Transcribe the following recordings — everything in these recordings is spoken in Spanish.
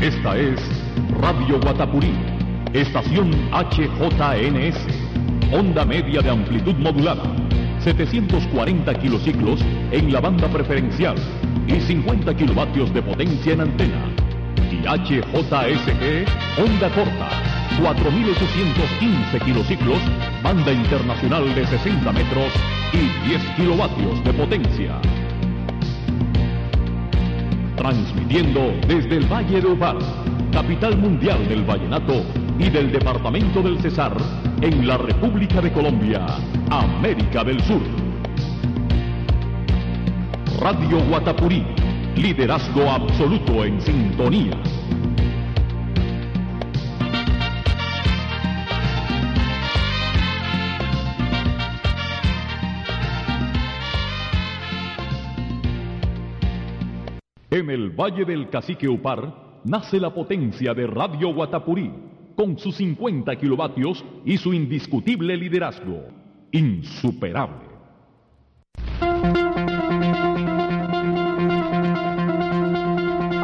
Esta es Radio Guatapurí, estación HJNS, onda media de amplitud modulada, 740 kilociclos en la banda preferencial y 50 kilovatios de potencia en antena. Y HJSG, onda corta, 4.815 kilociclos, banda internacional de 60 metros y 10 kilovatios de potencia transmitiendo desde el Valle de Upar, capital mundial del vallenato y del departamento del Cesar, en la República de Colombia, América del Sur. Radio Guatapurí, liderazgo absoluto en sintonía. En el Valle del Cacique Upar nace la potencia de Radio Guatapurí, con sus 50 kilovatios y su indiscutible liderazgo. Insuperable.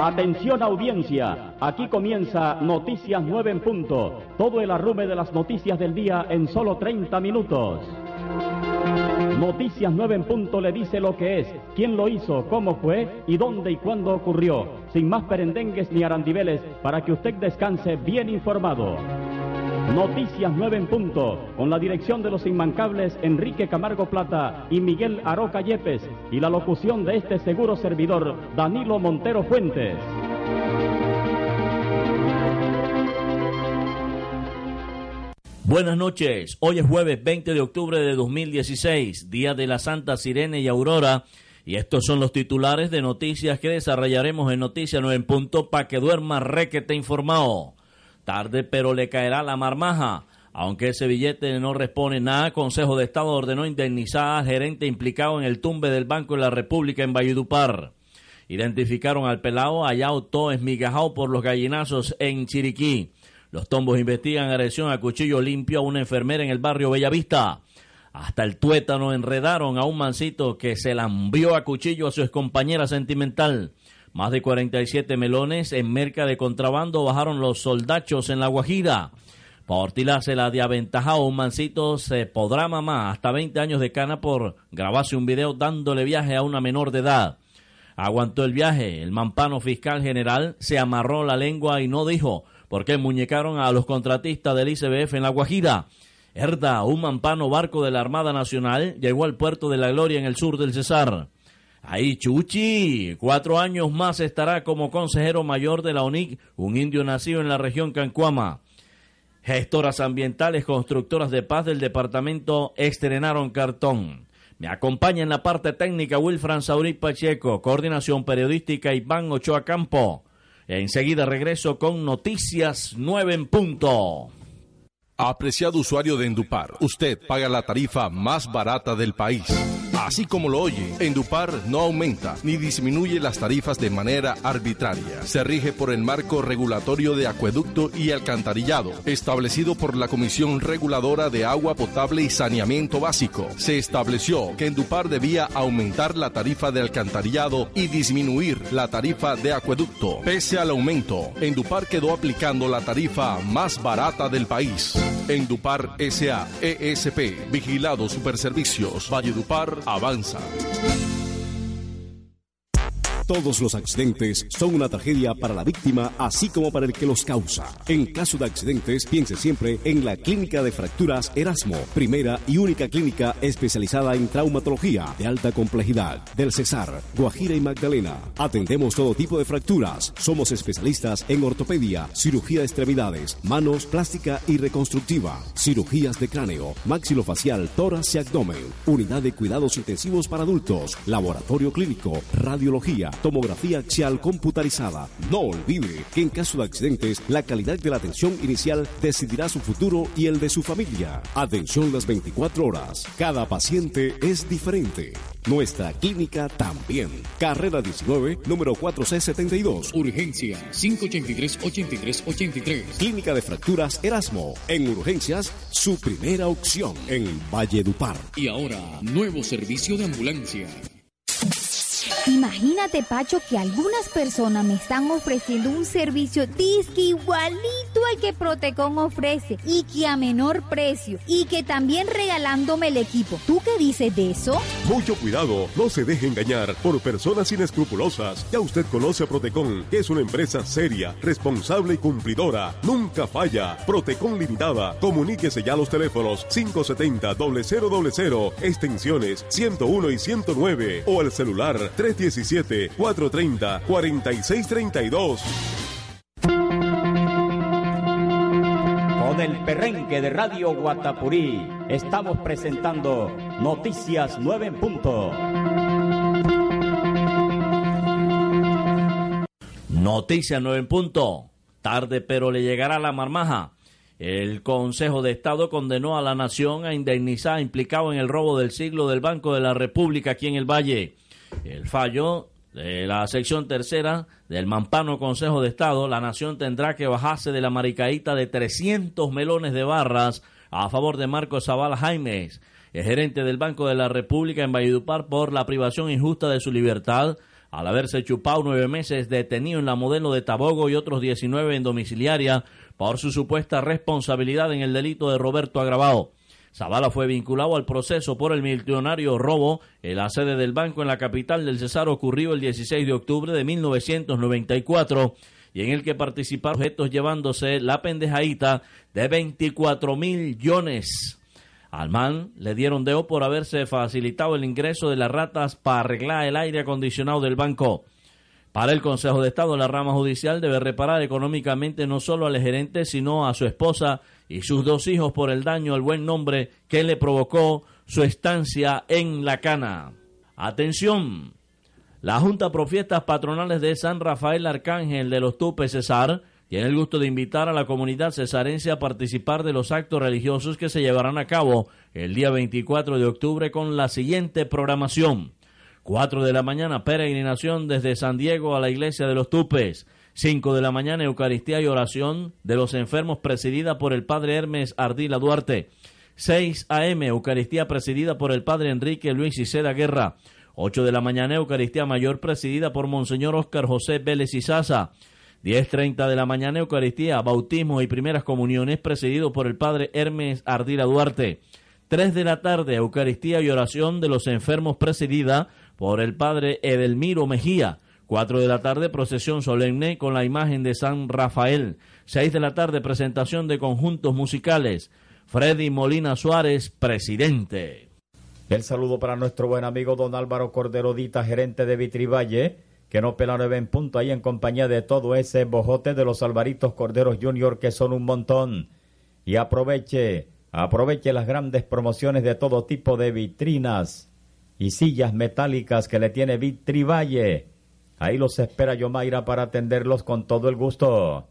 Atención audiencia, aquí comienza Noticias 9 en punto, todo el arrume de las noticias del día en solo 30 minutos. Noticias 9 en punto le dice lo que es, quién lo hizo, cómo fue y dónde y cuándo ocurrió. Sin más perendengues ni arandibeles, para que usted descanse bien informado. Noticias 9 en punto, con la dirección de los inmancables Enrique Camargo Plata y Miguel Aroca Yepes, y la locución de este seguro servidor, Danilo Montero Fuentes. Buenas noches, hoy es jueves 20 de octubre de 2016, día de la Santa Sirene y Aurora, y estos son los titulares de noticias que desarrollaremos en Noticias 9 en punto para que duerma requete informado. Tarde pero le caerá la marmaja. Aunque ese billete no responde nada, Consejo de Estado ordenó indemnizar al gerente implicado en el tumbe del Banco de la República en Valledupar. Identificaron al pelado todo esmigajado por los gallinazos en Chiriquí. Los tombos investigan agresión a cuchillo limpio a una enfermera en el barrio Bellavista. Hasta el tuétano enredaron a un mancito que se lambió a cuchillo a su compañera sentimental. Más de 47 melones en merca de contrabando bajaron los soldachos en la Guajira. Por tirársela de aventajado, un mancito se podrá mamar hasta 20 años de cana por grabarse un video dándole viaje a una menor de edad. Aguantó el viaje, el mampano fiscal general se amarró la lengua y no dijo por qué muñecaron a los contratistas del ICBF en La Guajira. Herda, un mampano barco de la Armada Nacional, llegó al puerto de la Gloria en el sur del Cesar. Ahí Chuchi, cuatro años más estará como consejero mayor de la ONIC, un indio nacido en la región Cancuama. Gestoras ambientales, constructoras de paz del departamento estrenaron cartón. Me acompaña en la parte técnica Wilfran Saurí Pacheco, coordinación periodística Iván Ochoa Campo. Enseguida regreso con Noticias 9 en punto. Apreciado usuario de Endupar, usted paga la tarifa más barata del país. Así como lo oye, Endupar no aumenta ni disminuye las tarifas de manera arbitraria. Se rige por el marco regulatorio de acueducto y alcantarillado, establecido por la Comisión Reguladora de Agua Potable y Saneamiento Básico. Se estableció que Endupar debía aumentar la tarifa de alcantarillado y disminuir la tarifa de acueducto. Pese al aumento, Endupar quedó aplicando la tarifa más barata del país. Endupar SA, ESP, Vigilado Superservicios, Valledupar, avanza. Todos los accidentes son una tragedia para la víctima, así como para el que los causa. En caso de accidentes, piense siempre en la Clínica de Fracturas Erasmo, primera y única clínica especializada en traumatología de alta complejidad del Cesar, Guajira y Magdalena. Atendemos todo tipo de fracturas. Somos especialistas en ortopedia, cirugía de extremidades, manos, plástica y reconstructiva, cirugías de cráneo, maxilofacial, tórax y abdomen, unidad de cuidados intensivos para adultos, laboratorio clínico, radiología, tomografía axial computarizada. No olvide que en caso de accidentes, la calidad de la atención inicial decidirá su futuro y el de su familia. Atención las 24 horas. Cada paciente es diferente. Nuestra clínica también. Carrera 19, número 4C72. Urgencia 583-8383. Clínica de Fracturas Erasmo. En urgencias, su primera opción en Valledupar. Y ahora, nuevo servicio de ambulancia. Imagínate, Pacho, que algunas personas me están ofreciendo un servicio disque igualito al que Protecon ofrece y que a menor precio y que también regalándome el equipo. ¿Tú qué dices de eso? Mucho cuidado, no se deje engañar por personas inescrupulosas. Ya usted conoce a Protecon, que es una empresa seria, responsable y cumplidora. Nunca falla. Protecon Limitada. Comuníquese ya a los teléfonos 570 0000, extensiones 101 y 109 o al celular 3 317-430-4632. Con el perrenque de Radio Guatapurí estamos presentando Noticias 9 en punto. Noticias 9 en punto. Tarde pero le llegará la marmaja. El Consejo de Estado condenó a la nación a indemnizar implicado en el robo del siglo del Banco de la República aquí en el Valle. El fallo de la sección tercera del Mampano Consejo de Estado, la nación tendrá que bajarse de la maricaíta de 300 melones de barras a favor de Marcos Zavala Jaimes, el gerente del Banco de la República en Valledupar por la privación injusta de su libertad al haberse chupado nueve meses detenido en la modelo de Tabogo y otros 19 en domiciliaria por su supuesta responsabilidad en el delito de Roberto Agravado. Zavala fue vinculado al proceso por el millonario robo en la sede del banco en la capital del Cesar ocurrió el 16 de octubre de 1994 y en el que participaron objetos llevándose la pendejaita de 24 millones. Al man le dieron deo por haberse facilitado el ingreso de las ratas para arreglar el aire acondicionado del banco. Para el Consejo de Estado, la rama judicial debe reparar económicamente no solo al gerente, sino a su esposa y sus dos hijos por el daño al buen nombre que le provocó su estancia en la cana. Atención, la Junta Profiestas Patronales de San Rafael Arcángel de los Tupes Cesar tiene el gusto de invitar a la comunidad cesarense a participar de los actos religiosos que se llevarán a cabo el día 24 de octubre con la siguiente programación. 4 de la mañana, peregrinación desde San Diego a la iglesia de los Tupes. 5 de la mañana, Eucaristía y oración de los enfermos presidida por el Padre Hermes Ardila Duarte. 6 a.m., Eucaristía presidida por el Padre Enrique Luis Iseda Guerra. 8 de la mañana, Eucaristía Mayor presidida por Monseñor Óscar José Vélez Izaza. 10.30 de la mañana, Eucaristía, bautismo y primeras comuniones presidido por el Padre Hermes Ardila Duarte. 3 de la tarde, Eucaristía y oración de los enfermos presidida por el Padre Edelmiro Mejía. 4 de la tarde, procesión solemne con la imagen de San Rafael. 6 de la tarde, presentación de conjuntos musicales. Freddy Molina Suárez, presidente. El saludo para nuestro buen amigo don Álvaro Corderodita, gerente de Vitrivalle, que no pela nueve en punto ahí en compañía de todo ese bojote de los Alvaritos Corderos Junior, que son un montón. Y aproveche, aproveche las grandes promociones de todo tipo de vitrinas y sillas metálicas que le tiene Vitrivalle Ahí los espera Yomaira para atenderlos con todo el gusto.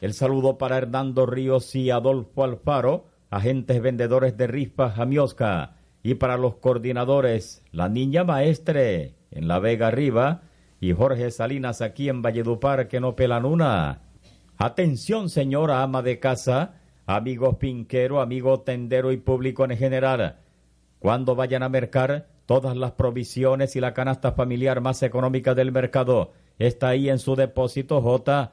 El saludo para Hernando Ríos y Adolfo Alfaro, agentes vendedores de Rispa Jamiosca, y para los coordinadores, la niña maestre en La Vega Arriba y Jorge Salinas aquí en Valledupar que no pelan una. Atención señora ama de casa, amigo pinquero, amigo tendero y público en general. Cuando vayan a mercar, Todas las provisiones y la canasta familiar más económica del mercado está ahí en su depósito J.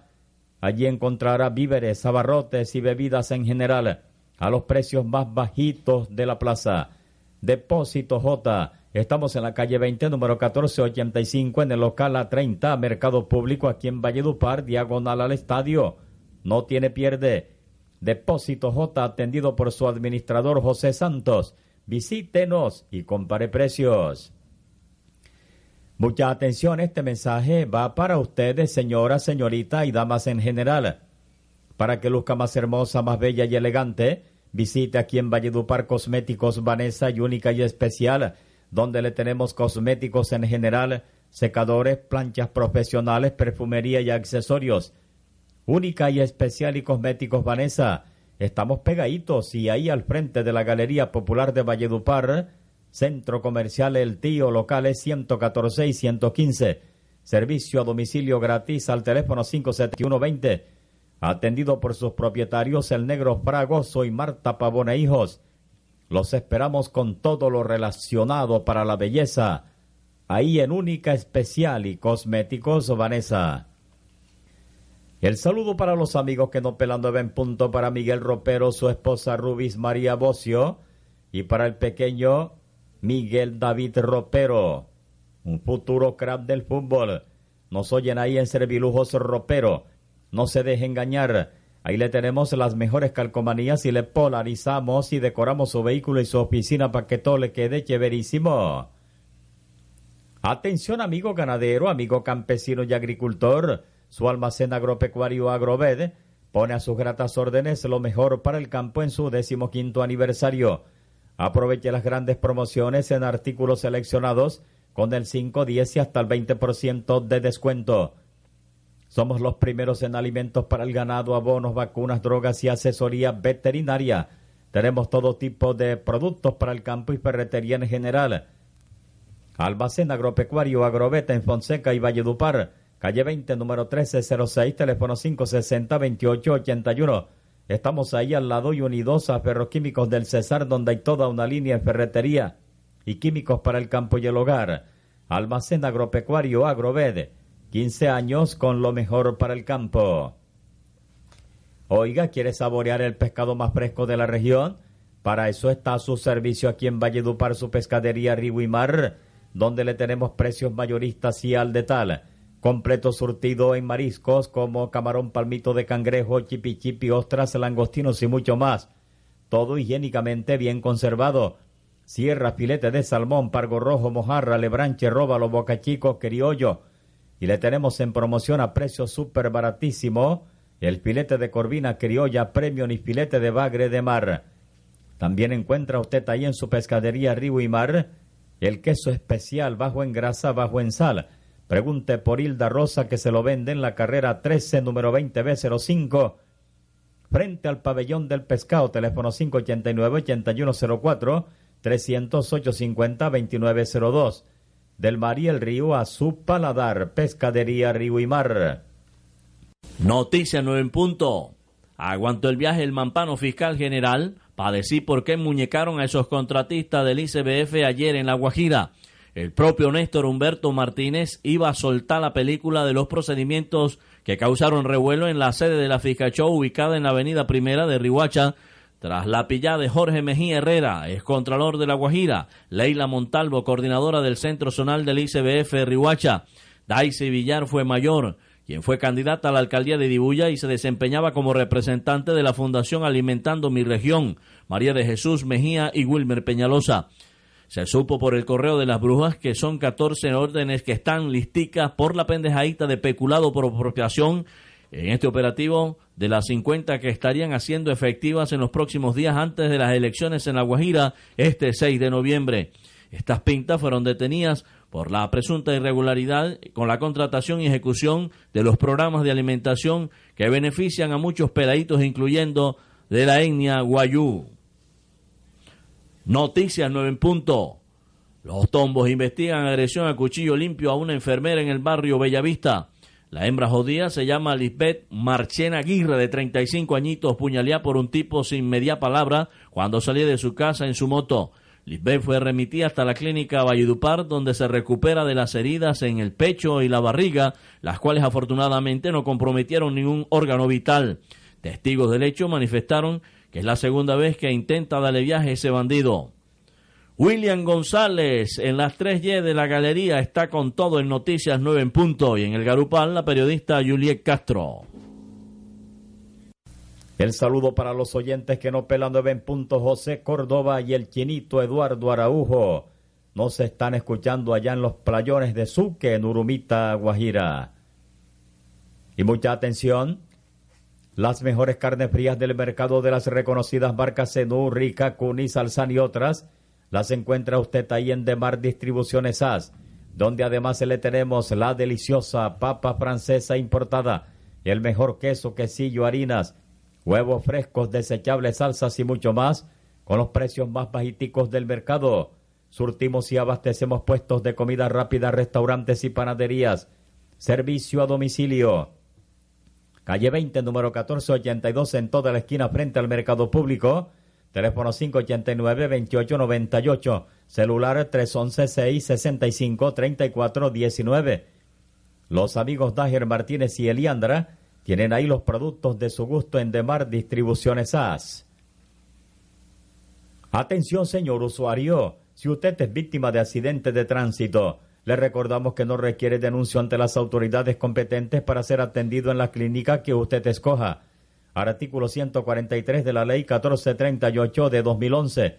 Allí encontrará víveres, abarrotes y bebidas en general a los precios más bajitos de la plaza. Depósito J Estamos en la calle 20, número 1485, en el local A30, Mercado Público, aquí en Valledupar, diagonal al estadio. No tiene pierde. Depósito J, atendido por su administrador José Santos. Visítenos y compare precios. Mucha atención, este mensaje va para ustedes, señoras, señorita y damas en general. Para que luzca más hermosa, más bella y elegante, visite aquí en Valledupar Cosméticos Vanessa y única y especial donde le tenemos cosméticos en general, secadores, planchas profesionales, perfumería y accesorios. Única y especial y cosméticos Vanessa. Estamos pegaditos y ahí al frente de la Galería Popular de Valledupar, Centro Comercial El Tío, locales 114 y 115. Servicio a domicilio gratis al teléfono 57120. Atendido por sus propietarios El Negro Fragoso y Marta Pavona Hijos. Los esperamos con todo lo relacionado para la belleza. Ahí en Única Especial y Cosméticos Vanessa. El saludo para los amigos que no pelan nueve en punto para Miguel Ropero, su esposa Rubis María Bocio y para el pequeño Miguel David Ropero, un futuro crack del fútbol. Nos oyen ahí en Servilujos Ropero. No se deje engañar. Ahí le tenemos las mejores calcomanías y le polarizamos y decoramos su vehículo y su oficina para que todo le quede chéverísimo. Atención amigo ganadero, amigo campesino y agricultor. Su almacén agropecuario Agroved pone a sus gratas órdenes lo mejor para el campo en su decimoquinto aniversario. Aproveche las grandes promociones en artículos seleccionados con el 5, 10 y hasta el 20% de descuento. Somos los primeros en alimentos para el ganado, abonos, vacunas, drogas y asesoría veterinaria. Tenemos todo tipo de productos para el campo y ferretería en general. Almacén agropecuario Agroveta en Fonseca y Valledupar, calle 20, número 1306, teléfono 560-2881. Estamos ahí al lado y unidos a Ferroquímicos del Cesar, donde hay toda una línea en ferretería y químicos para el campo y el hogar. Almacén agropecuario Agroved 15 años con lo mejor para el campo. Oiga, ¿quiere saborear el pescado más fresco de la región? Para eso está su servicio aquí en Valledupar, su pescadería Río y Mar, donde le tenemos precios mayoristas y al de tal. Completo surtido en mariscos como camarón palmito de cangrejo, chipichipi, ostras, langostinos y mucho más. Todo higiénicamente bien conservado. Sierra, filete de salmón, pargo rojo, mojarra, lebranche, róbalo, bocachico, criollo y le tenemos en promoción a precio súper baratísimo el filete de corvina criolla premium y filete de bagre de mar. También encuentra usted ahí en su pescadería Río y Mar el queso especial bajo en grasa, bajo en sal. Pregunte por Hilda Rosa que se lo vende en la carrera 13, número 20B05, frente al pabellón del pescado, teléfono 589-8104, 308-50-2902 del mar y el río a su paladar. Pescadería Río y Mar. Noticia 9 en punto. Aguantó el viaje el mampano fiscal general para decir por qué muñecaron a esos contratistas del ICBF ayer en La Guajira. El propio Néstor Humberto Martínez iba a soltar la película de los procedimientos que causaron revuelo en la sede de la Fiscachó ubicada en la avenida Primera de Rihuacha tras la pillada de Jorge Mejía Herrera, excontralor de La Guajira, Leila Montalvo, coordinadora del Centro Zonal del ICBF Rihuacha, Daisy Villar fue mayor, quien fue candidata a la alcaldía de Dibuya y se desempeñaba como representante de la Fundación Alimentando Mi Región, María de Jesús Mejía y Wilmer Peñalosa. Se supo por el correo de las brujas que son 14 órdenes que están listicas por la pendejadita de peculado por apropiación en este operativo de las 50 que estarían haciendo efectivas en los próximos días antes de las elecciones en La Guajira este 6 de noviembre. Estas pintas fueron detenidas por la presunta irregularidad con la contratación y ejecución de los programas de alimentación que benefician a muchos peladitos, incluyendo de la etnia Guayú. Noticias 9 en punto. Los tombos investigan agresión a cuchillo limpio a una enfermera en el barrio Bellavista. La hembra jodida se llama Lisbeth Marchena Aguirre, de 35 añitos, puñalía por un tipo sin media palabra cuando salía de su casa en su moto. Lisbeth fue remitida hasta la clínica Valledupar, donde se recupera de las heridas en el pecho y la barriga, las cuales afortunadamente no comprometieron ningún órgano vital. Testigos del hecho manifestaron que es la segunda vez que intenta darle viaje a ese bandido. William González en las 3Y de la galería está con todo en Noticias 9 en punto y en el Garupal la periodista Juliet Castro. El saludo para los oyentes que no pelan 9 en punto José Córdoba y el chinito Eduardo Araujo. Nos están escuchando allá en los playones de Suque, en Urumita, Guajira. Y mucha atención, las mejores carnes frías del mercado de las reconocidas marcas Senú, Rica, Cuni, Salsan y otras las encuentra usted ahí en Demar Distribuciones AS, donde además le tenemos la deliciosa papa francesa importada, el mejor queso, quesillo, harinas, huevos frescos, desechables, salsas y mucho más, con los precios más bajiticos del mercado. Surtimos y abastecemos puestos de comida rápida, restaurantes y panaderías. Servicio a domicilio. Calle 20, número 1482, en toda la esquina frente al mercado público Teléfono 589-2898. Celular 311-665-3419. Los amigos Dager Martínez y Eliandra tienen ahí los productos de su gusto en Demar Distribuciones AS. Atención, señor usuario. Si usted es víctima de accidente de tránsito, le recordamos que no requiere denuncio ante las autoridades competentes para ser atendido en la clínica que usted escoja artículo 143 de la Ley 1438 de 2011.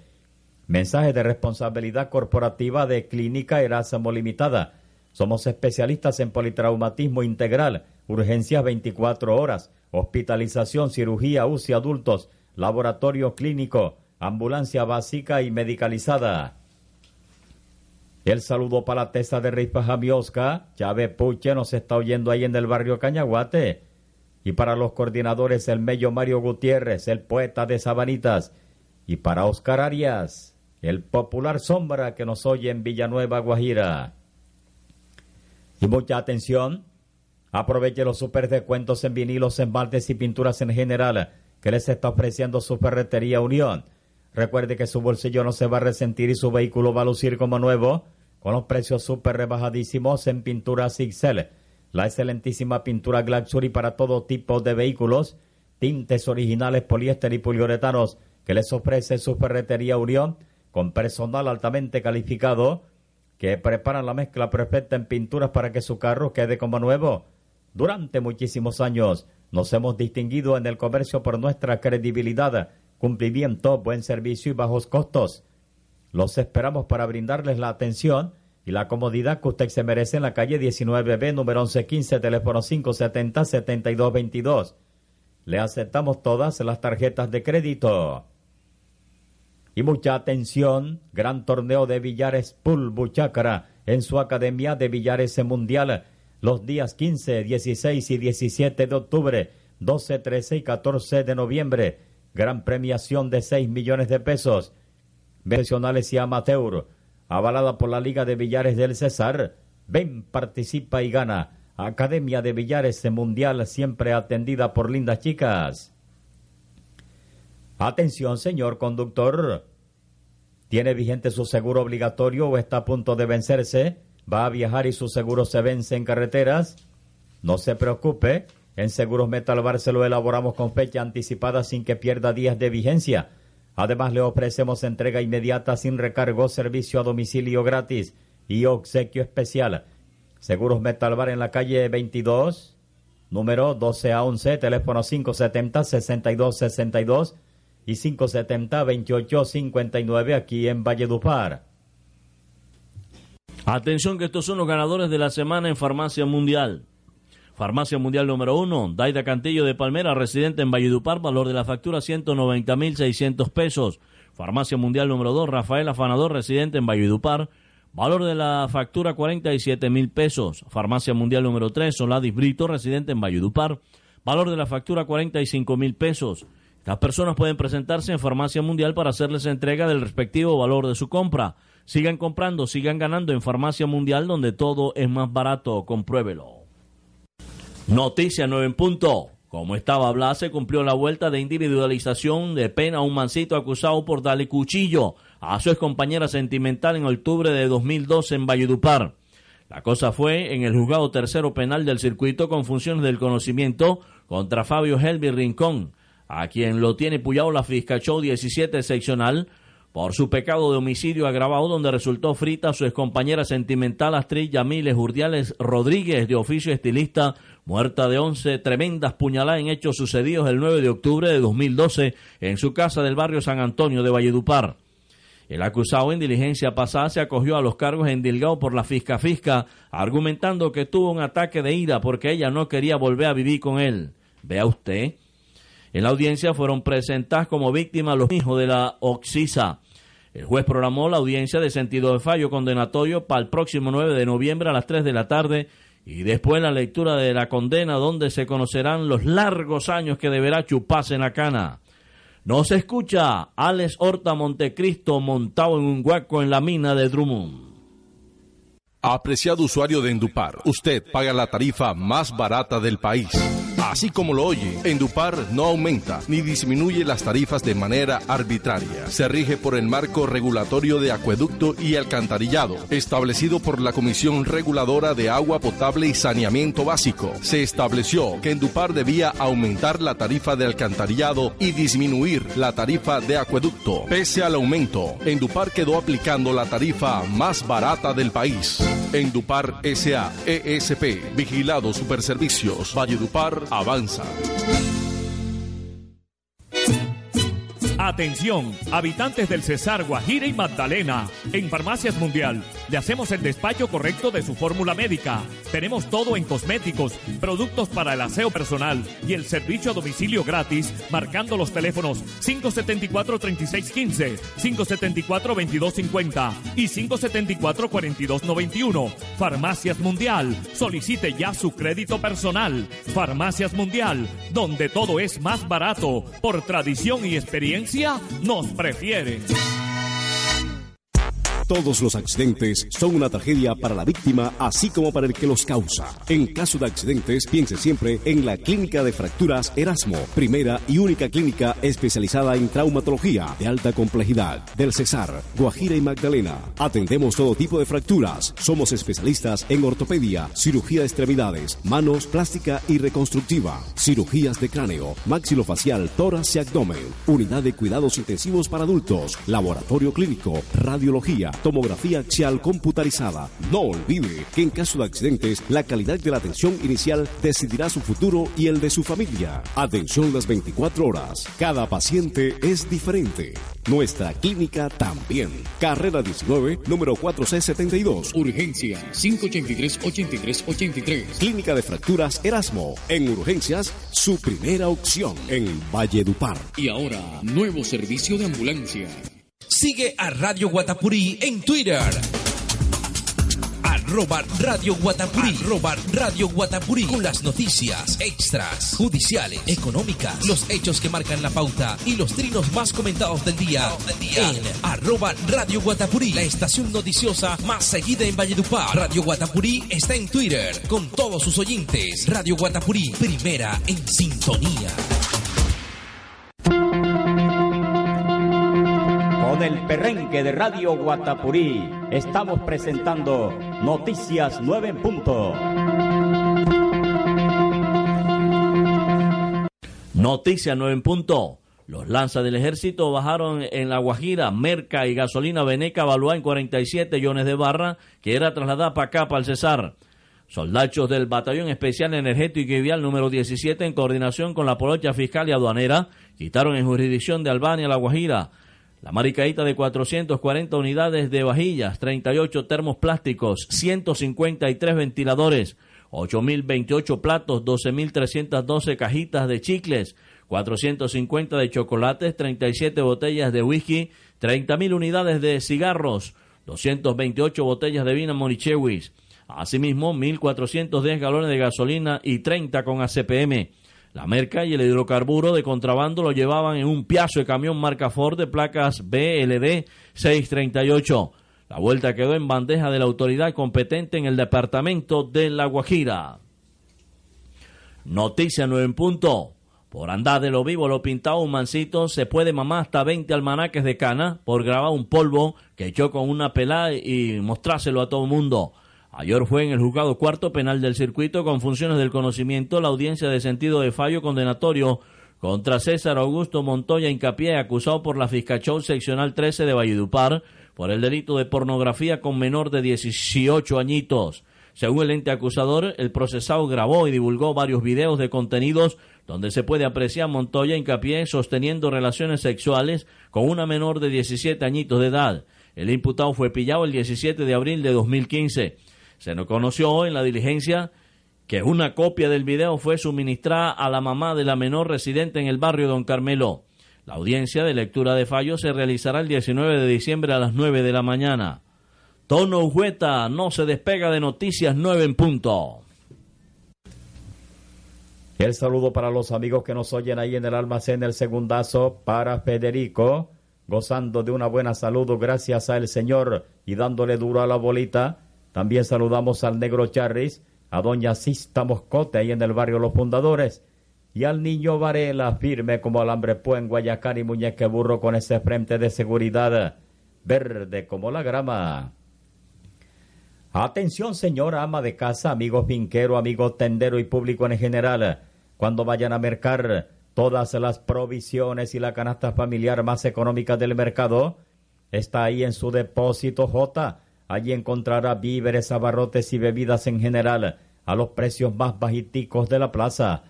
Mensaje de responsabilidad corporativa de Clínica Erasmo Limitada. Somos especialistas en politraumatismo integral, urgencias 24 horas, hospitalización, cirugía, UCI adultos, laboratorio clínico, ambulancia básica y medicalizada. El saludo para la tesa de Ripa Jamiosca. Chávez Puche nos está oyendo ahí en el barrio Cañaguate y para los coordinadores el mello Mario Gutiérrez, el poeta de Sabanitas, y para Oscar Arias, el popular sombra que nos oye en Villanueva, Guajira. Y mucha atención, aproveche los super descuentos en vinilos, esmaltes y pinturas en general que les está ofreciendo su ferretería Unión. Recuerde que su bolsillo no se va a resentir y su vehículo va a lucir como nuevo, con los precios super rebajadísimos en pinturas XL la excelentísima pintura Glaxury para todo tipo de vehículos, tintes originales poliéster y poliuretanos que les ofrece su ferretería Unión con personal altamente calificado que preparan la mezcla perfecta en pinturas para que su carro quede como nuevo. Durante muchísimos años nos hemos distinguido en el comercio por nuestra credibilidad, cumplimiento, buen servicio y bajos costos. Los esperamos para brindarles la atención y la comodidad que usted se merece en la calle 19B, número 1115, teléfono 570-7222. Le aceptamos todas las tarjetas de crédito. Y mucha atención, gran torneo de Villares Pool Buchácara en su Academia de Villares Mundial los días 15, 16 y 17 de octubre, 12, 13 y 14 de noviembre. Gran premiación de 6 millones de pesos. Profesionales y amateur avalada por la Liga de Billares del César. Ven, participa y gana. Academia de Billares Mundial siempre atendida por lindas chicas. Atención, señor conductor. ¿Tiene vigente su seguro obligatorio o está a punto de vencerse? ¿Va a viajar y su seguro se vence en carreteras? No se preocupe. En Seguros Metal Bar se lo elaboramos con fecha anticipada sin que pierda días de vigencia Además, le ofrecemos entrega inmediata sin recargo, servicio a domicilio gratis y obsequio especial. Seguros Metalbar en la calle 22, número 12 a 11, teléfono 570-6262 y 570-2859 aquí en Valledupar. Atención que estos son los ganadores de la semana en Farmacia Mundial. Farmacia Mundial número 1, Daida Cantillo de Palmera, residente en Valledupar, valor de la factura 190.600 pesos. Farmacia Mundial número 2, Rafael Afanador, residente en Valledupar, valor de la factura 47.000 pesos. Farmacia Mundial número 3, Soladis Brito, residente en Valledupar, valor de la factura 45.000 pesos. Las personas pueden presentarse en Farmacia Mundial para hacerles entrega del respectivo valor de su compra. Sigan comprando, sigan ganando en Farmacia Mundial donde todo es más barato. Compruébelo. Noticia 9 en punto. Como estaba hablando, se cumplió la vuelta de individualización de pena a un mancito acusado por darle cuchillo a su compañera sentimental en octubre de 2012 en Valledupar. La cosa fue en el juzgado tercero penal del circuito con funciones del conocimiento contra Fabio Helvi Rincón, a quien lo tiene puyado la Fiscal Show 17 seccional por su pecado de homicidio agravado donde resultó frita su excompañera sentimental Astrid Yamiles Urdiales Rodríguez, de oficio estilista, muerta de 11 tremendas puñaladas en hechos sucedidos el 9 de octubre de 2012 en su casa del barrio San Antonio de Valledupar. El acusado en diligencia pasada se acogió a los cargos endilgados por la fisca fisca, argumentando que tuvo un ataque de ira porque ella no quería volver a vivir con él. Vea usted. En la audiencia fueron presentadas como víctimas los hijos de la Oxisa. El juez programó la audiencia de sentido de fallo condenatorio para el próximo 9 de noviembre a las 3 de la tarde y después la lectura de la condena donde se conocerán los largos años que deberá chuparse en la cana. No se escucha Alex Horta Montecristo montado en un hueco en la mina de Drummond. Apreciado usuario de Endupar, usted paga la tarifa más barata del país. Así como lo oye, Endupar no aumenta ni disminuye las tarifas de manera arbitraria. Se rige por el marco regulatorio de acueducto y alcantarillado, establecido por la Comisión Reguladora de Agua Potable y Saneamiento Básico. Se estableció que Endupar debía aumentar la tarifa de alcantarillado y disminuir la tarifa de acueducto. Pese al aumento, Endupar quedó aplicando la tarifa más barata del país. Endupar SA, ESP, Vigilado Superservicios, Valledupar, avanza. Atención, habitantes del Cesar, Guajira y Magdalena. En Farmacias Mundial le hacemos el despacho correcto de su fórmula médica. Tenemos todo en cosméticos, productos para el aseo personal y el servicio a domicilio gratis, marcando los teléfonos 574-3615, 574-2250 y 574-4291. Farmacias Mundial, solicite ya su crédito personal. Farmacias Mundial, donde todo es más barato, por tradición y experiencia nos prefiere. Todos los accidentes son una tragedia para la víctima, así como para el que los causa. En caso de accidentes, piense siempre en la Clínica de Fracturas Erasmo, primera y única clínica especializada en traumatología de alta complejidad del Cesar, Guajira y Magdalena. Atendemos todo tipo de fracturas. Somos especialistas en ortopedia, cirugía de extremidades, manos, plástica y reconstructiva, cirugías de cráneo, maxilofacial, tórax y abdomen, unidad de cuidados intensivos para adultos, laboratorio clínico, radiología tomografía axial computarizada. No olvide que en caso de accidentes, la calidad de la atención inicial decidirá su futuro y el de su familia. Atención las 24 horas. Cada paciente es diferente. Nuestra clínica también. Carrera 19, número 4C72. Urgencia 583-8383. Clínica de Fracturas Erasmo. En urgencias, su primera opción en Valledupar. Y ahora, nuevo servicio de ambulancia. Sigue a Radio Guatapurí en Twitter. Arroba Radio Guatapurí. Arroba Radio Guatapurí. Con las noticias, extras, judiciales, económicas, los hechos que marcan la pauta y los trinos más comentados del día. En arroba Radio Guatapurí. La estación noticiosa más seguida en Valledupar. Radio Guatapurí está en Twitter con todos sus oyentes. Radio Guatapurí, primera en sintonía. Perrenque de Radio Guatapurí estamos presentando Noticias 9 en punto. Noticias 9 en punto. Los lanzas del ejército bajaron en La Guajira, merca y gasolina Veneca Balúa en 47 millones de barra, que era trasladada para acá, para el Cesar. Soldachos del Batallón Especial Energético y Vial número 17, en coordinación con la Polocha Fiscal y Aduanera, quitaron en jurisdicción de Albania La Guajira la maricaíta de 440 unidades de vajillas, 38 termos plásticos, 153 ventiladores, 8.028 platos, 12.312 cajitas de chicles, 450 de chocolates, 37 botellas de whisky, 30.000 unidades de cigarros, 228 botellas de vino Monichewis. Asimismo, 1.410 galones de gasolina y 30 con ACPM. La merca y el hidrocarburo de contrabando lo llevaban en un piazo de camión marca Ford de placas BLD 638. La vuelta quedó en bandeja de la autoridad competente en el departamento de La Guajira. Noticia 9 en punto. Por andar de lo vivo, lo pintado, un mancito se puede mamar hasta 20 almanaques de cana por grabar un polvo que echó con una pelada y mostrárselo a todo el mundo. Ayer fue en el juzgado cuarto penal del circuito con funciones del conocimiento la audiencia de sentido de fallo condenatorio contra César Augusto Montoya Incapié, acusado por la Fiscachón Seccional 13 de Valledupar por el delito de pornografía con menor de 18 añitos. Según el ente acusador, el procesado grabó y divulgó varios videos de contenidos donde se puede apreciar Montoya Incapié sosteniendo relaciones sexuales con una menor de 17 añitos de edad. El imputado fue pillado el 17 de abril de 2015. Se nos conoció en la diligencia que una copia del video fue suministrada a la mamá de la menor residente en el barrio Don Carmelo. La audiencia de lectura de fallo se realizará el 19 de diciembre a las 9 de la mañana. Tono Ujueta no se despega de Noticias 9 en punto. El saludo para los amigos que nos oyen ahí en el almacén El Segundazo, para Federico, gozando de una buena salud gracias al Señor y dándole duro a la bolita. También saludamos al negro Charris, a doña Sista Moscote ahí en el barrio Los Fundadores y al niño Varela firme como alambre en Guayacán y muñeque burro con ese frente de seguridad verde como la grama. Atención señora ama de casa, amigo finquero, amigo tendero y público en general, cuando vayan a mercar todas las provisiones y la canasta familiar más económica del mercado, está ahí en su depósito J. Allí encontrará víveres, abarrotes y bebidas en general a los precios más bajiticos de la plaza.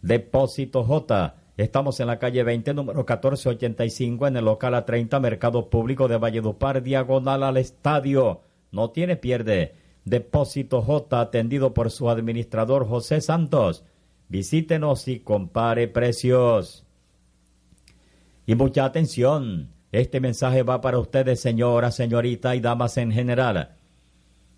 Depósito J. Estamos en la calle 20, número 1485, en el local A30, Mercado Público de Valledupar, diagonal al estadio no tiene pierde. Depósito J atendido por su administrador José Santos. Visítenos y compare precios. Y mucha atención. Este mensaje va para ustedes, señora, señorita y damas en general.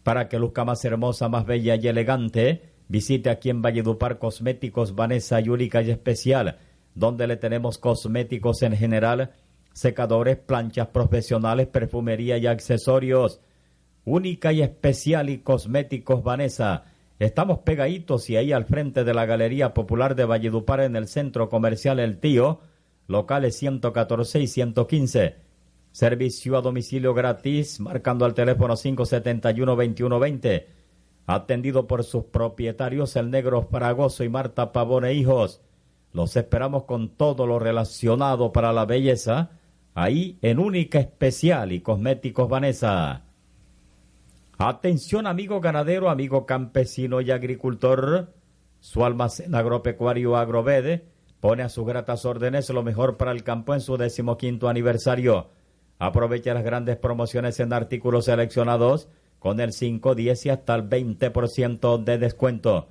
Para que luzca más hermosa, más bella y elegante, visite aquí en Valledupar Cosméticos Vanessa y Única y Especial, donde le tenemos cosméticos en general, secadores, planchas profesionales, perfumería y accesorios única y especial y cosméticos Vanessa. Estamos pegaditos y ahí al frente de la Galería Popular de Valledupar en el Centro Comercial El Tío, locales 114 y 115. Servicio a domicilio gratis, marcando al teléfono 571-2120. Atendido por sus propietarios, el Negro Fragoso y Marta Pavone Hijos. Los esperamos con todo lo relacionado para la belleza, ahí en Única Especial y Cosméticos Vanessa. Atención amigo ganadero, amigo campesino y agricultor. Su almacén agropecuario Agrovede pone a sus gratas órdenes lo mejor para el campo en su decimoquinto aniversario. Aprovecha las grandes promociones en artículos seleccionados con el 5, 10 y hasta el 20% de descuento.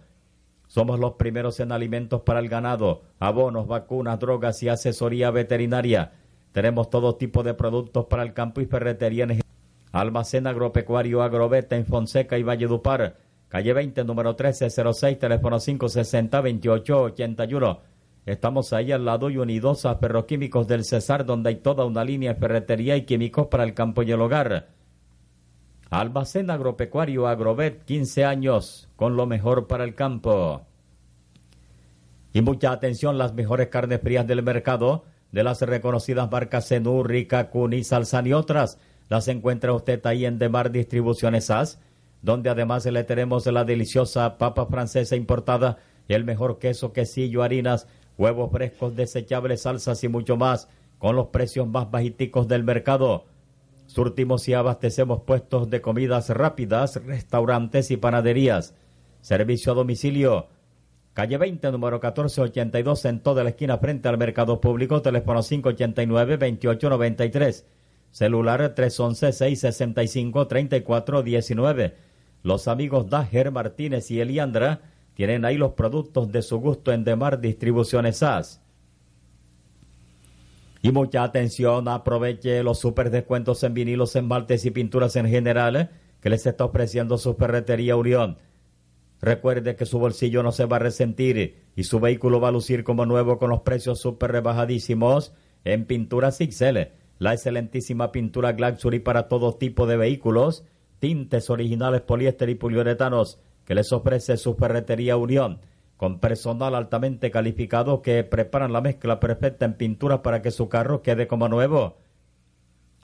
Somos los primeros en alimentos para el ganado, abonos, vacunas, drogas y asesoría veterinaria. Tenemos todo tipo de productos para el campo y ferretería en Almacén Agropecuario Agroveta en Fonseca y Valledupar. Calle 20, número 1306, teléfono 560-2881. Estamos ahí al lado y unidos a Ferroquímicos del Cesar, donde hay toda una línea de ferretería y químicos para el campo y el hogar. Almacén Agropecuario Agrovet, 15 años, con lo mejor para el campo. Y mucha atención, las mejores carnes frías del mercado, de las reconocidas marcas Zenú, Rica, Cuni, Salsan y otras las encuentra usted ahí en Demar Distribuciones AS, donde además le tenemos la deliciosa papa francesa importada, el mejor queso, quesillo, harinas, huevos frescos, desechables, salsas y mucho más, con los precios más bajiticos del mercado. Surtimos y abastecemos puestos de comidas rápidas, restaurantes y panaderías. Servicio a domicilio. Calle 20, número 1482, en toda la esquina frente al mercado público, teléfono 589-2893 celular 311-665-3419. Los amigos Dager Martínez y Eliandra tienen ahí los productos de su gusto en Demar Distribuciones SAS. Y mucha atención, aproveche los super descuentos en vinilos, esmaltes y pinturas en general que les está ofreciendo su ferretería Unión. Recuerde que su bolsillo no se va a resentir y su vehículo va a lucir como nuevo con los precios super rebajadísimos en pinturas XL la excelentísima pintura Glaxury para todo tipo de vehículos, tintes originales poliéster y poliuretanos que les ofrece su ferretería Unión, con personal altamente calificado que preparan la mezcla perfecta en pintura para que su carro quede como nuevo.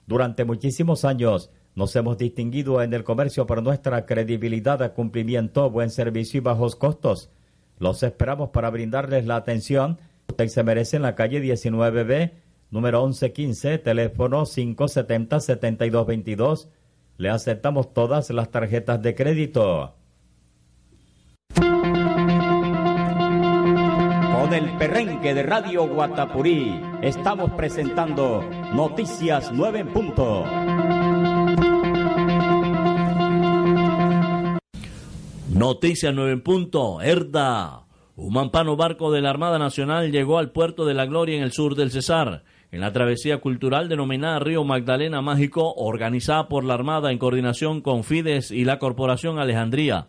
Durante muchísimos años nos hemos distinguido en el comercio por nuestra credibilidad, cumplimiento, buen servicio y bajos costos. Los esperamos para brindarles la atención Usted se merece en la calle 19B, número 1115, teléfono 570-7222. Le aceptamos todas las tarjetas de crédito. Con el perrenque de Radio Guatapurí estamos presentando Noticias 9 en punto. Noticias 9 en punto. Herda. Un mampano barco de la Armada Nacional llegó al puerto de la Gloria en el sur del Cesar, en la travesía cultural denominada Río Magdalena Mágico, organizada por la Armada en coordinación con Fides y la Corporación Alejandría.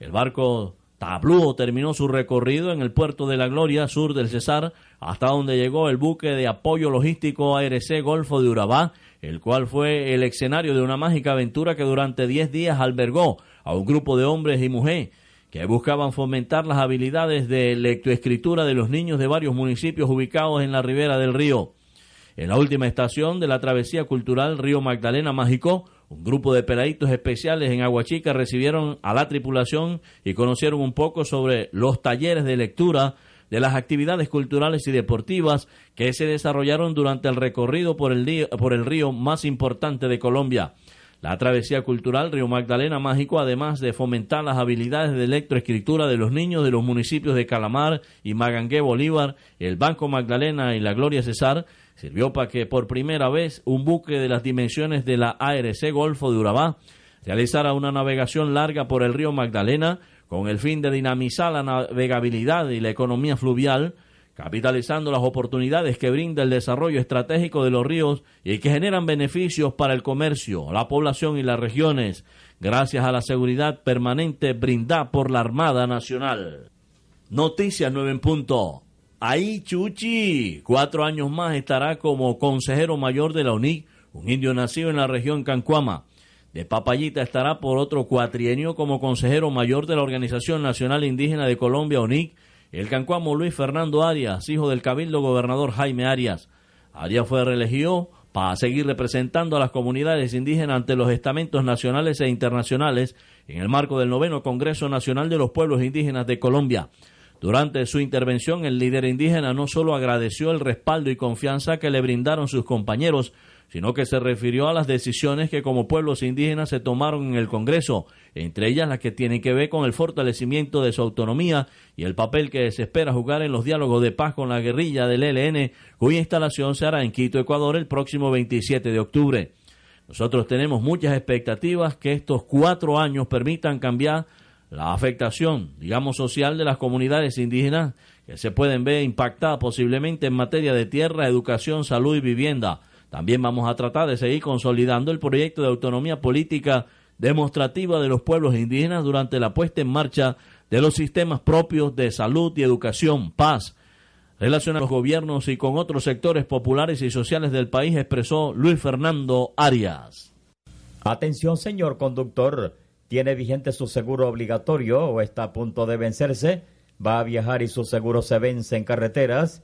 El barco Tablúo terminó su recorrido en el puerto de la Gloria, sur del Cesar, hasta donde llegó el buque de apoyo logístico ARC Golfo de Urabá, el cual fue el escenario de una mágica aventura que durante 10 días albergó a un grupo de hombres y mujeres que buscaban fomentar las habilidades de lectoescritura de los niños de varios municipios ubicados en la ribera del río. En la última estación de la travesía cultural Río Magdalena Mágico, un grupo de peladitos especiales en Aguachica recibieron a la tripulación y conocieron un poco sobre los talleres de lectura de las actividades culturales y deportivas que se desarrollaron durante el recorrido por el, por el río más importante de Colombia. La travesía cultural Río Magdalena Mágico, además de fomentar las habilidades de electroescritura de los niños de los municipios de Calamar y Magangué Bolívar, el Banco Magdalena y la Gloria Cesar, sirvió para que por primera vez un buque de las dimensiones de la ARC Golfo de Urabá realizara una navegación larga por el río Magdalena con el fin de dinamizar la navegabilidad y la economía fluvial, capitalizando las oportunidades que brinda el desarrollo estratégico de los ríos y que generan beneficios para el comercio, la población y las regiones, gracias a la seguridad permanente brindada por la Armada Nacional. Noticias 9 en punto. Ahí Chuchi, cuatro años más estará como consejero mayor de la UNIC, un indio nacido en la región Cancuama. De Papayita estará por otro cuatrienio como consejero mayor de la Organización Nacional Indígena de Colombia, UNIC, el cancuamo Luis Fernando Arias, hijo del cabildo gobernador Jaime Arias. Arias fue reelegido para seguir representando a las comunidades indígenas ante los estamentos nacionales e internacionales en el marco del noveno Congreso Nacional de los Pueblos Indígenas de Colombia. Durante su intervención, el líder indígena no solo agradeció el respaldo y confianza que le brindaron sus compañeros, sino que se refirió a las decisiones que como pueblos indígenas se tomaron en el Congreso, entre ellas las que tienen que ver con el fortalecimiento de su autonomía y el papel que se espera jugar en los diálogos de paz con la guerrilla del ELN, cuya instalación se hará en Quito, Ecuador, el próximo 27 de octubre. Nosotros tenemos muchas expectativas que estos cuatro años permitan cambiar la afectación, digamos, social de las comunidades indígenas que se pueden ver impactadas posiblemente en materia de tierra, educación, salud y vivienda. También vamos a tratar de seguir consolidando el proyecto de autonomía política demostrativa de los pueblos indígenas durante la puesta en marcha de los sistemas propios de salud y educación, paz, relación a los gobiernos y con otros sectores populares y sociales del país, expresó Luis Fernando Arias. Atención, señor conductor tiene vigente su seguro obligatorio o está a punto de vencerse, va a viajar y su seguro se vence en carreteras,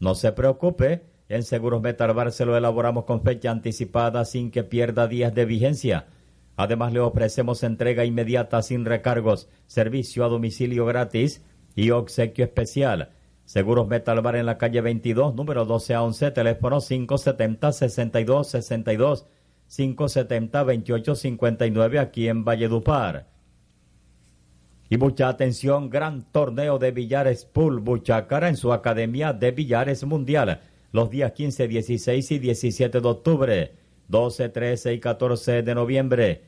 no se preocupe, en Seguros Metalbar se lo elaboramos con fecha anticipada sin que pierda días de vigencia. Además le ofrecemos entrega inmediata sin recargos, servicio a domicilio gratis y obsequio especial. Seguros Metalbar en la calle 22, número 12 a 11, teléfono 570 6262 570-2859 aquí en Valledupar. Y mucha atención, gran torneo de billares Pool Buchacara en su Academia de Billares Mundial, los días 15, 16 y 17 de octubre, 12, 13 y 14 de noviembre.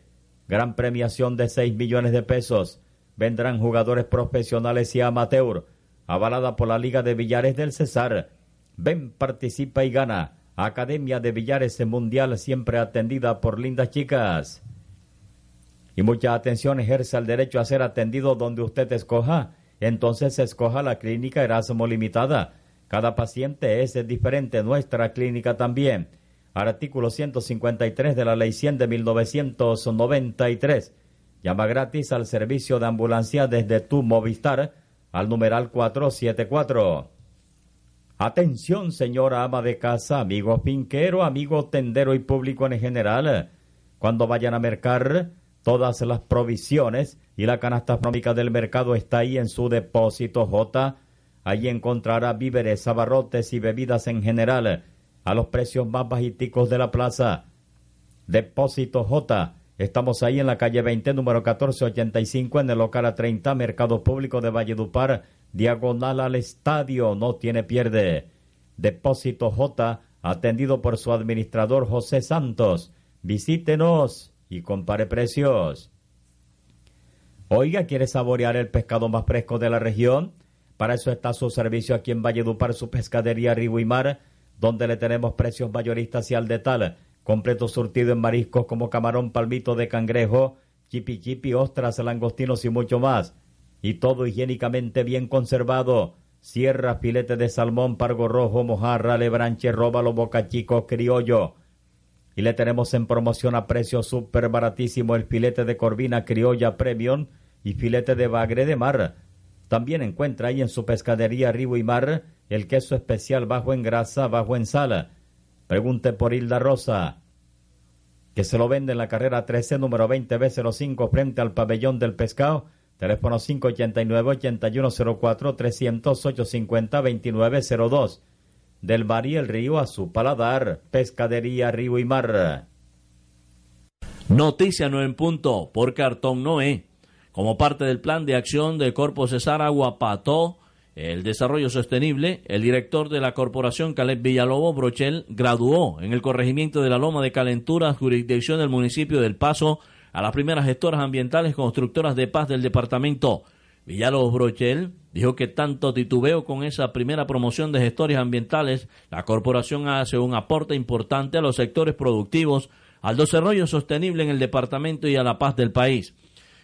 Gran premiación de 6 millones de pesos. Vendrán jugadores profesionales y amateur, avalada por la Liga de Billares del Cesar. Ven, participa y gana. Academia de Billares Mundial siempre atendida por lindas chicas. Y mucha atención ejerce el derecho a ser atendido donde usted escoja. Entonces escoja la clínica Erasmo Limitada. Cada paciente es diferente, nuestra clínica también. Artículo 153 de la Ley 100 de 1993. Llama gratis al servicio de ambulancia desde tu Movistar al numeral 474. Atención, señora ama de casa, amigo finquero, amigo tendero y público en general. Cuando vayan a mercar, todas las provisiones y la canasta económica del mercado está ahí en su depósito J. Allí encontrará víveres, abarrotes y bebidas en general a los precios más bajiticos de la plaza. Depósito J. Estamos ahí en la calle 20, número 1485, en el local A30, Mercado Público de Valledupar, diagonal al estadio. No tiene pierde. Depósito J, atendido por su administrador José Santos. Visítenos y compare precios. Oiga, ¿quiere saborear el pescado más fresco de la región? Para eso está su servicio aquí en Valledupar, su pescadería Río y Mar, donde le tenemos precios mayoristas y al detal. Completo surtido en mariscos como camarón, palmito de cangrejo, chipi chipi, ostras, langostinos y mucho más. Y todo higiénicamente bien conservado. Sierra, filete de salmón, pargo rojo, mojarra, lebranche, róbalo, boca chico, criollo. Y le tenemos en promoción a precio súper baratísimo el filete de corvina criolla premium y filete de bagre de mar. También encuentra ahí en su pescadería Ribo y Mar el queso especial bajo en grasa, bajo en sal. Pregunte por Hilda Rosa, que se lo vende en la carrera 13, número 20B05, frente al pabellón del pescado. Teléfono 589-8104, 300-850-2902. Del mar y el río a su paladar. Pescadería Río y Mar. Noticia no en punto por Cartón Noé. Como parte del plan de acción de Corpo Cesar Aguapató, el desarrollo sostenible, el director de la corporación Caleb Villalobo Brochel graduó en el corregimiento de la Loma de Calentura, jurisdicción del municipio del Paso, a las primeras gestoras ambientales constructoras de paz del departamento. Villalobos Brochel dijo que tanto titubeo con esa primera promoción de gestores ambientales, la corporación hace un aporte importante a los sectores productivos, al desarrollo sostenible en el departamento y a la paz del país.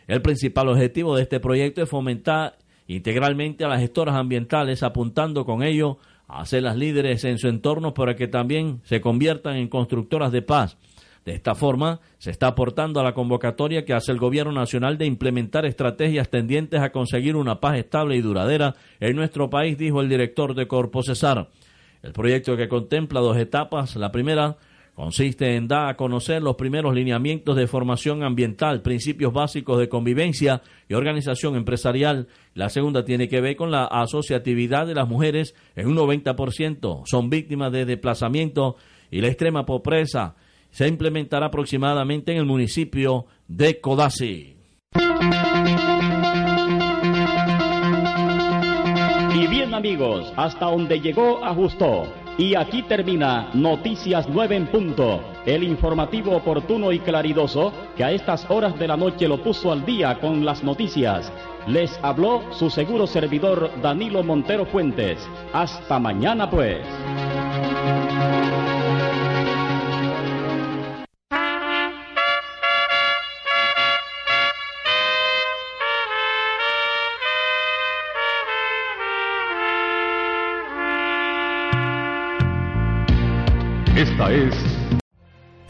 El principal objetivo de este proyecto es fomentar integralmente a las gestoras ambientales, apuntando con ello a ser las líderes en su entorno para que también se conviertan en constructoras de paz. De esta forma, se está aportando a la convocatoria que hace el Gobierno Nacional de implementar estrategias tendientes a conseguir una paz estable y duradera en nuestro país, dijo el director de Corpo Cesar. El proyecto que contempla dos etapas, la primera consiste en dar a conocer los primeros lineamientos de formación ambiental, principios básicos de convivencia y organización empresarial. La segunda tiene que ver con la asociatividad de las mujeres en un 90%. Son víctimas de desplazamiento y la extrema pobreza. Se implementará aproximadamente en el municipio de Codazzi. Y bien amigos, hasta donde llegó ajustó. Y aquí termina Noticias 9 en punto, el informativo oportuno y claridoso que a estas horas de la noche lo puso al día con las noticias. Les habló su seguro servidor Danilo Montero Fuentes. Hasta mañana pues.